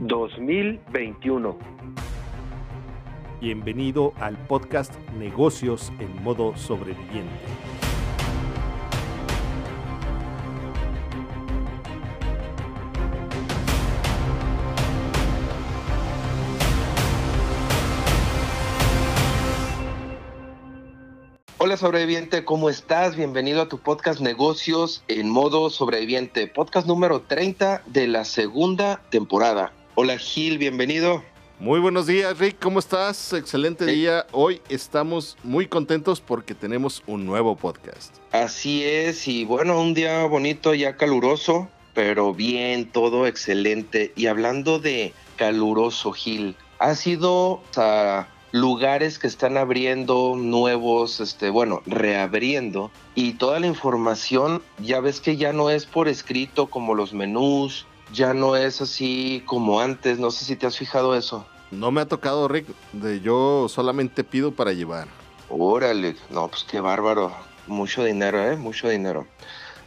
2021. Bienvenido al podcast Negocios en modo sobreviviente. Hola sobreviviente, ¿cómo estás? Bienvenido a tu podcast Negocios en modo sobreviviente, podcast número 30 de la segunda temporada. Hola Gil, bienvenido. Muy buenos días Rick, ¿cómo estás? Excelente día. Hoy estamos muy contentos porque tenemos un nuevo podcast. Así es, y bueno, un día bonito, ya caluroso, pero bien, todo excelente. Y hablando de caluroso Gil, ha sido... a lugares que están abriendo nuevos, este, bueno, reabriendo y toda la información ya ves que ya no es por escrito como los menús, ya no es así como antes, no sé si te has fijado eso. No me ha tocado, Rick, de yo solamente pido para llevar. Órale, no, pues qué bárbaro, mucho dinero, ¿eh? Mucho dinero.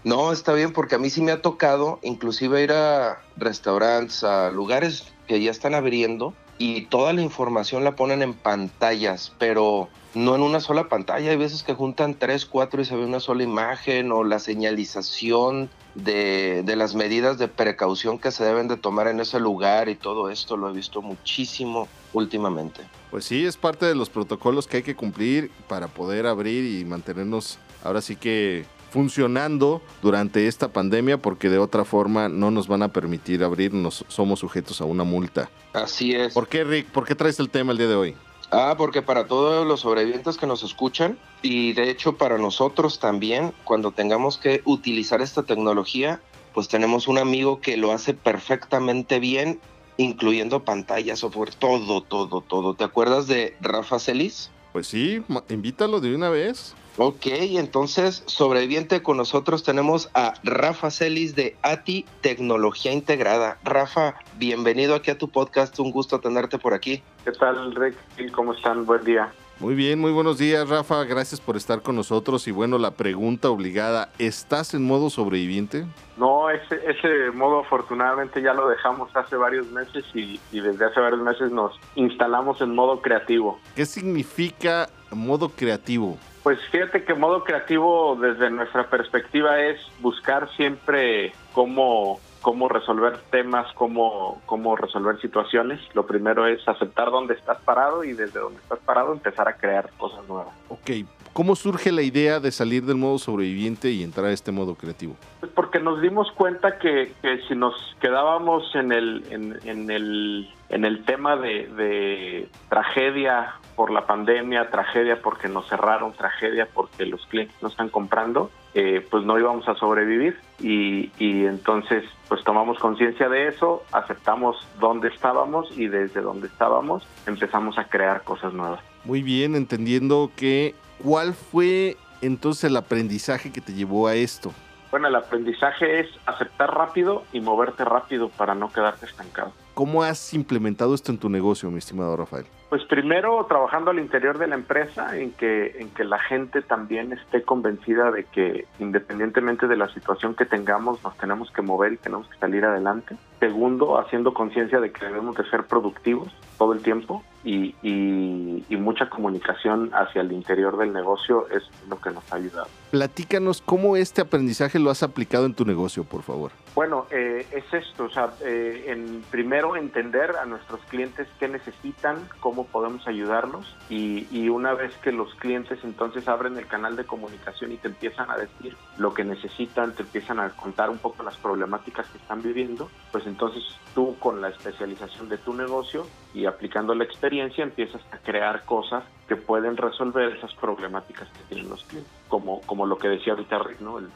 No, está bien porque a mí sí me ha tocado inclusive ir a restaurantes, a lugares que ya están abriendo y toda la información la ponen en pantallas, pero no en una sola pantalla. Hay veces que juntan tres, cuatro y se ve una sola imagen o la señalización de, de, las medidas de precaución que se deben de tomar en ese lugar y todo esto lo he visto muchísimo últimamente. Pues sí, es parte de los protocolos que hay que cumplir para poder abrir y mantenernos ahora sí que funcionando durante esta pandemia porque de otra forma no nos van a permitir abrirnos, somos sujetos a una multa. Así es. ¿Por qué, Rick? ¿Por qué traes el tema el día de hoy? Ah, porque para todos los sobrevivientes que nos escuchan y de hecho para nosotros también, cuando tengamos que utilizar esta tecnología, pues tenemos un amigo que lo hace perfectamente bien, incluyendo pantallas, software, todo, todo, todo. ¿Te acuerdas de Rafa Celis? Pues sí, invítalo de una vez. Ok, entonces, sobreviviente con nosotros tenemos a Rafa Celis de ATI Tecnología Integrada. Rafa, bienvenido aquí a tu podcast, un gusto tenerte por aquí. ¿Qué tal, Rick? ¿Cómo están? Buen día. Muy bien, muy buenos días, Rafa. Gracias por estar con nosotros. Y bueno, la pregunta obligada, ¿estás en modo sobreviviente? No, ese, ese modo afortunadamente ya lo dejamos hace varios meses y, y desde hace varios meses nos instalamos en modo creativo. ¿Qué significa modo creativo? Pues fíjate que modo creativo desde nuestra perspectiva es buscar siempre cómo, cómo resolver temas, cómo, cómo resolver situaciones. Lo primero es aceptar dónde estás parado y desde dónde estás parado empezar a crear cosas nuevas. Ok, ¿cómo surge la idea de salir del modo sobreviviente y entrar a este modo creativo? Pues porque nos dimos cuenta que, que si nos quedábamos en el, en, en el, en el tema de, de tragedia por la pandemia, tragedia porque nos cerraron, tragedia porque los clientes no están comprando, eh, pues no íbamos a sobrevivir y, y entonces pues tomamos conciencia de eso, aceptamos dónde estábamos y desde dónde estábamos empezamos a crear cosas nuevas. Muy bien, entendiendo que cuál fue entonces el aprendizaje que te llevó a esto. Bueno, el aprendizaje es aceptar rápido y moverte rápido para no quedarte estancado. ¿Cómo has implementado esto en tu negocio, mi estimado Rafael? Pues primero trabajando al interior de la empresa en que, en que la gente también esté convencida de que independientemente de la situación que tengamos, nos tenemos que mover y tenemos que salir adelante. Segundo, haciendo conciencia de que debemos de ser productivos todo el tiempo y, y, y, mucha comunicación hacia el interior del negocio es lo que nos ha ayudado. Platícanos cómo este aprendizaje lo has aplicado en tu negocio, por favor. Bueno, eh, es esto, o sea, eh, en primero entender a nuestros clientes qué necesitan, cómo podemos ayudarlos y, y, una vez que los clientes entonces abren el canal de comunicación y te empiezan a decir lo que necesitan, te empiezan a contar un poco las problemáticas que están viviendo, pues entonces tú con la especialización de tu negocio y aplicando la experiencia empiezas a crear cosas que pueden resolver esas problemáticas que tienen los clientes. Como, como lo que decía ahorita Rick, ¿no? El,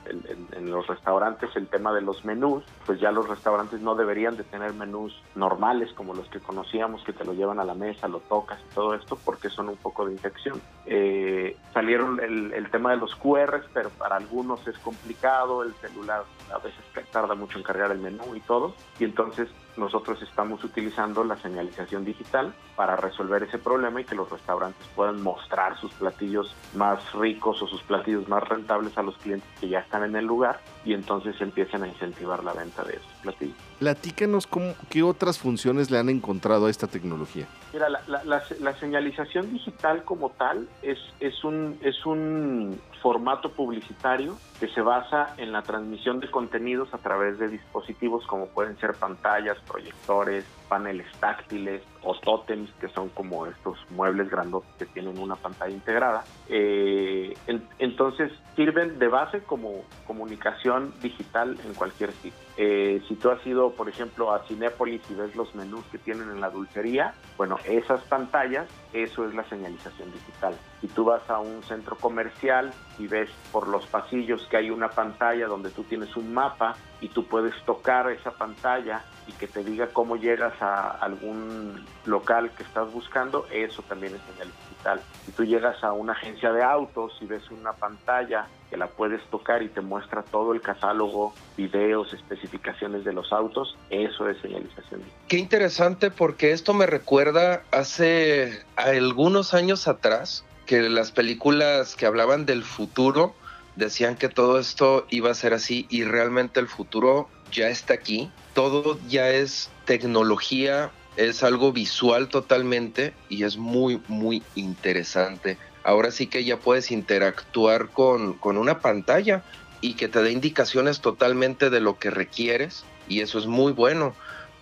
en los restaurantes el tema de los menús, pues ya los restaurantes no deberían de tener menús normales como los que conocíamos, que te lo llevan a la mesa, lo tocas y todo esto, porque son un poco de infección. Eh, salieron el tema de los QRs, pero para algunos es complicado, el celular a veces tarda mucho en cargar el menú y todo, y entonces nosotros estamos utilizando la señalización digital para resolver ese problema y que los restaurantes puedan mostrar sus platillos más ricos o sus platillos más rentables a los clientes que ya están en el lugar y entonces empiecen a incentivar la venta de esos platillos. Platícanos cómo, qué otras funciones le han encontrado a esta tecnología. Mira, la, la, señalización digital como tal es, es, un, es un formato publicitario que se basa en la transmisión de contenidos a través de dispositivos como pueden ser pantallas, proyectores, paneles táctiles o tótems, que son como estos muebles grandes que tienen una pantalla integrada. Eh, entonces sirven de base como comunicación digital en cualquier sitio. Eh, si tú has ido, por ejemplo, a Cinépolis y ves los menús que tienen en la dulcería, bueno, esas pantallas, eso es la señalización digital. Si tú vas a un centro comercial y ves por los pasillos que hay una pantalla donde tú tienes un mapa y tú puedes tocar esa pantalla y que te diga cómo llegas a algún local que estás buscando, eso también es señal digital. Si tú llegas a una agencia de autos y ves una pantalla que la puedes tocar y te muestra todo el catálogo, videos, especificaciones de los autos, eso es señalización. Qué interesante porque esto me recuerda hace algunos años atrás que las películas que hablaban del futuro decían que todo esto iba a ser así y realmente el futuro ya está aquí. Todo ya es tecnología, es algo visual totalmente y es muy, muy interesante ahora sí que ya puedes interactuar con, con una pantalla y que te dé indicaciones totalmente de lo que requieres y eso es muy bueno.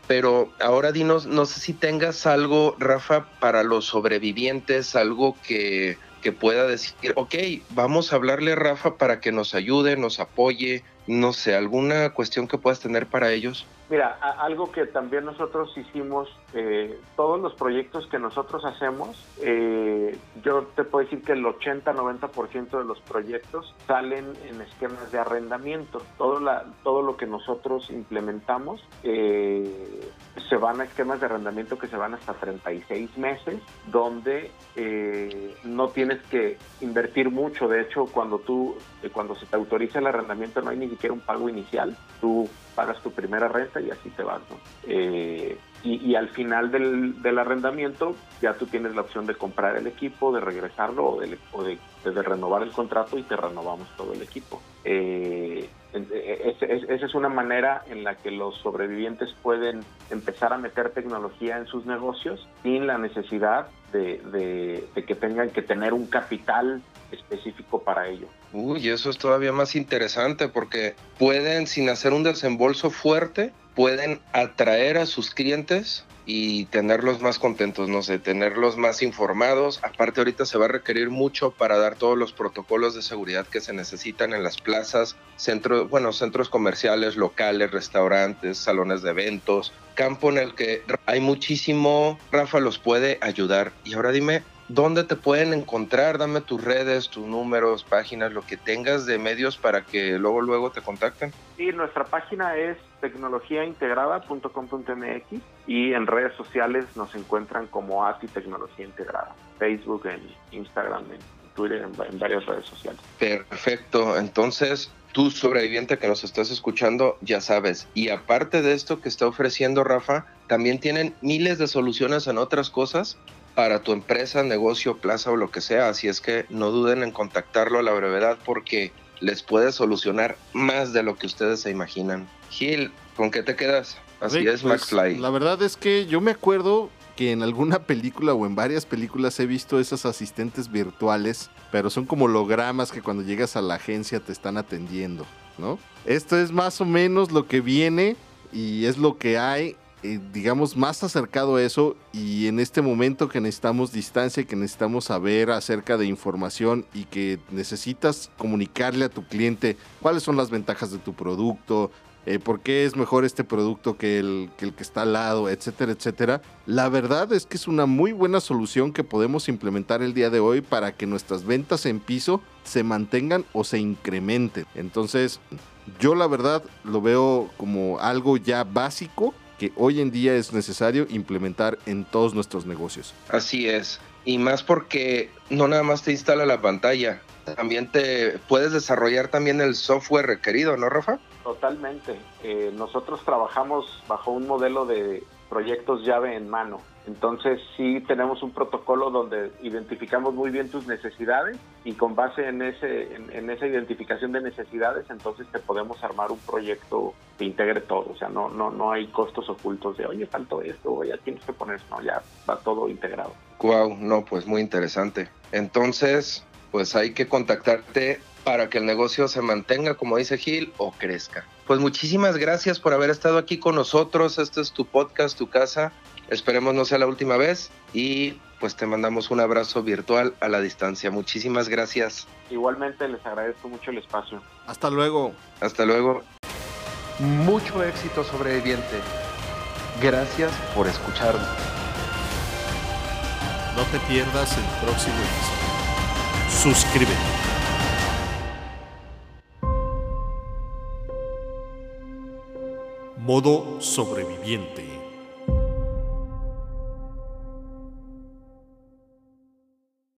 Pero ahora dinos, no sé si tengas algo, Rafa, para los sobrevivientes, algo que, que pueda decir, ok, vamos a hablarle a Rafa para que nos ayude, nos apoye, no sé, alguna cuestión que puedas tener para ellos. Mira, algo que también nosotros hicimos, eh, todos los proyectos que nosotros hacemos, eh, yo te puedo decir que el 80-90% de los proyectos salen en esquemas de arrendamiento. Todo, la, todo lo que nosotros implementamos eh, se van a esquemas de arrendamiento que se van hasta 36 meses, donde no tienes que invertir mucho. De hecho, cuando tú, cuando se te autoriza el arrendamiento, no hay ni siquiera un pago inicial. Tú pagas tu primera renta y así te vas. ¿no? Eh, y, al final del, arrendamiento ya tú tienes la opción de comprar el equipo, de regresarlo o de, o de, renovar el contrato y te renovamos todo el equipo. Eh, esa es una manera en la que los sobrevivientes pueden empezar a meter tecnología en sus negocios sin la necesidad de, de que tengan que tener un capital específico para ello. Uy, eso es todavía más interesante porque pueden, sin hacer un desembolso fuerte, pueden atraer a sus clientes y tenerlos más contentos, no sé, tenerlos más informados. Aparte ahorita se va a requerir mucho para dar todos los protocolos de seguridad que se necesitan en las plazas, centros, bueno, centros comerciales, locales, restaurantes, salones de eventos, campo en el que hay muchísimo, Rafa los puede ayudar. Y ahora dime, ¿Dónde te pueden encontrar? Dame tus redes, tus números, páginas, lo que tengas de medios para que luego luego te contacten. Sí, nuestra página es tecnologiaintegrada.com.mx y en redes sociales nos encuentran como ATI Tecnología Integrada, Facebook, en Instagram, en Twitter, en, en varias redes sociales. Perfecto, entonces tú sobreviviente que nos estás escuchando, ya sabes. Y aparte de esto que está ofreciendo Rafa, también tienen miles de soluciones en otras cosas para tu empresa, negocio, plaza o lo que sea. Así es que no duden en contactarlo a la brevedad porque les puede solucionar más de lo que ustedes se imaginan. Gil, ¿con qué te quedas? Así es, Max pues, Fly. La verdad es que yo me acuerdo que en alguna película o en varias películas he visto esas asistentes virtuales, pero son como hologramas que cuando llegas a la agencia te están atendiendo, ¿no? Esto es más o menos lo que viene y es lo que hay eh, digamos, más acercado a eso y en este momento que necesitamos distancia y que necesitamos saber acerca de información y que necesitas comunicarle a tu cliente cuáles son las ventajas de tu producto, eh, por qué es mejor este producto que el, que el que está al lado, etcétera, etcétera. La verdad es que es una muy buena solución que podemos implementar el día de hoy para que nuestras ventas en piso se mantengan o se incrementen. Entonces, yo la verdad lo veo como algo ya básico que hoy en día es necesario implementar en todos nuestros negocios. Así es, y más porque no nada más te instala la pantalla, también te puedes desarrollar también el software requerido, ¿no, Rafa? Totalmente. Eh, nosotros trabajamos bajo un modelo de, proyectos llave en mano. Entonces sí tenemos un protocolo donde identificamos muy bien tus necesidades y con base en, ese, en, esa identificación de necesidades entonces te podemos armar un proyecto que integre todo. O sea, no, no, no hay costos ocultos de, oye, faltó esto, ya tienes que poner, no, ya va todo integrado. Wow, no, pues muy interesante. Entonces, pues hay que contactarte para que el negocio se mantenga, como dice Gil, o crezca. Pues muchísimas gracias por haber estado aquí con nosotros. Este es tu podcast, tu casa. Esperemos no sea la última vez y pues te mandamos un abrazo virtual a la distancia. Muchísimas gracias. Igualmente les agradezco mucho el espacio. Hasta luego. Hasta luego. Mucho éxito sobreviviente. Gracias por escucharnos. No te pierdas el próximo episodio. Suscríbete. Modo sobreviviente.